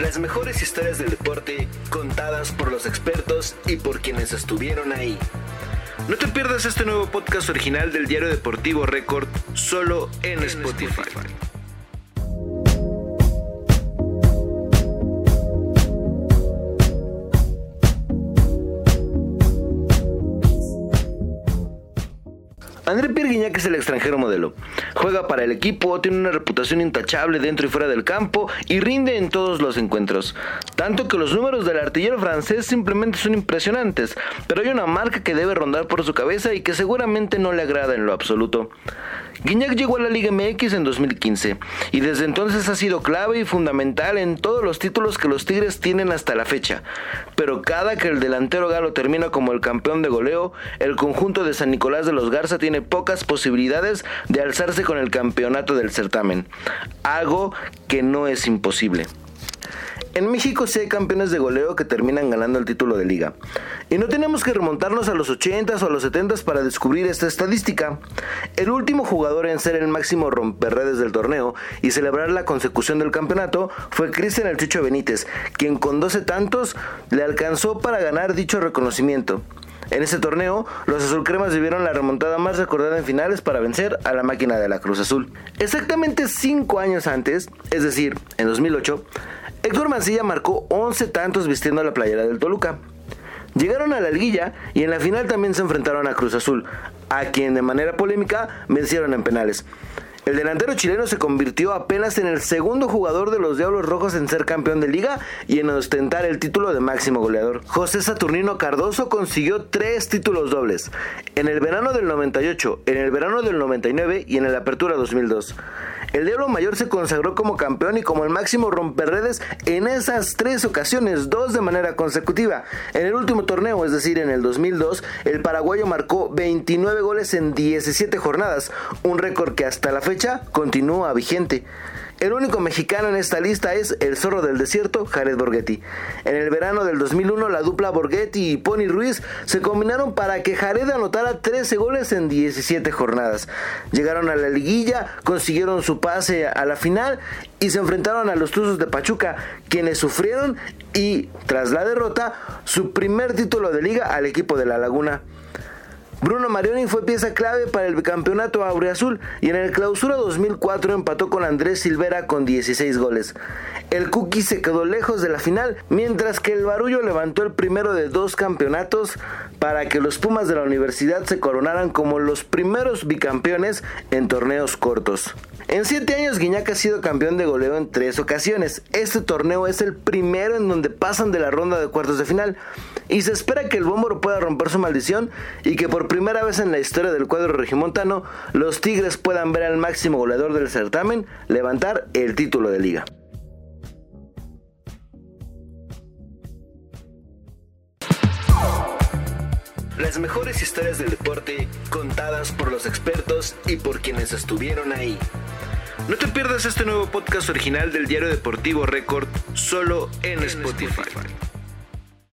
Las mejores historias del deporte contadas por los expertos y por quienes estuvieron ahí. No te pierdas este nuevo podcast original del diario deportivo Record solo en, Spotify. André Pierre es el extranjero modelo. Juega para el equipo, tiene una reputación intachable dentro y fuera del campo y rinde en todos los encuentros. Tanto que los números del artillero francés simplemente son impresionantes, pero hay una marca que debe rondar por su cabeza y que seguramente no le agrada en lo absoluto. Guiñac llegó a la Liga MX en 2015 y desde entonces ha sido clave y fundamental en todos los títulos que los Tigres tienen hasta la fecha. Pero cada que el delantero galo termina como el campeón de goleo, el conjunto de San Nicolás de los Garza tiene pocas posibilidades de alzarse con el campeonato del certamen, algo que no es imposible. En México sí hay campeones de goleo que terminan ganando el título de liga. Y no tenemos que remontarnos a los 80s o a los 70s para descubrir esta estadística. El último jugador en ser el máximo romperredes del torneo y celebrar la consecución del campeonato fue Cristian El Benítez, quien con 12 tantos le alcanzó para ganar dicho reconocimiento. En ese torneo, los azulcremas vivieron la remontada más recordada en finales para vencer a la máquina de la Cruz Azul. Exactamente 5 años antes, es decir, en 2008, Héctor Mancilla marcó 11 tantos vistiendo la playera del Toluca. Llegaron a la liguilla y en la final también se enfrentaron a Cruz Azul, a quien de manera polémica vencieron en penales. El delantero chileno se convirtió apenas en el segundo jugador de los Diablos Rojos en ser campeón de liga y en ostentar el título de máximo goleador. José Saturnino Cardoso consiguió tres títulos dobles, en el verano del 98, en el verano del 99 y en la apertura 2002. El Diablo Mayor se consagró como campeón y como el máximo romperredes en esas tres ocasiones, dos de manera consecutiva. En el último torneo, es decir, en el 2002, el paraguayo marcó 29 goles en 17 jornadas, un récord que hasta la fecha continúa vigente. El único mexicano en esta lista es el zorro del desierto, Jared Borghetti. En el verano del 2001, la dupla Borghetti y Pony Ruiz se combinaron para que Jared anotara 13 goles en 17 jornadas. Llegaron a la liguilla, consiguieron su pase a la final y se enfrentaron a los Tuzos de Pachuca, quienes sufrieron y, tras la derrota, su primer título de liga al equipo de La Laguna. Bruno Marioni fue pieza clave para el campeonato Azul y en el clausura 2004 empató con Andrés Silvera con 16 goles. El Cookie se quedó lejos de la final, mientras que el Barullo levantó el primero de dos campeonatos para que los Pumas de la universidad se coronaran como los primeros bicampeones en torneos cortos. En siete años Guiñac ha sido campeón de goleo en tres ocasiones. Este torneo es el primero en donde pasan de la ronda de cuartos de final y se espera que el Bómboro pueda romper su maldición y que por primera vez en la historia del cuadro regimontano los Tigres puedan ver al máximo goleador del certamen levantar el título de liga. Las mejores historias del deporte contadas por los expertos y por quienes estuvieron ahí. No te pierdas este nuevo podcast original del diario deportivo Record solo en, Spotify.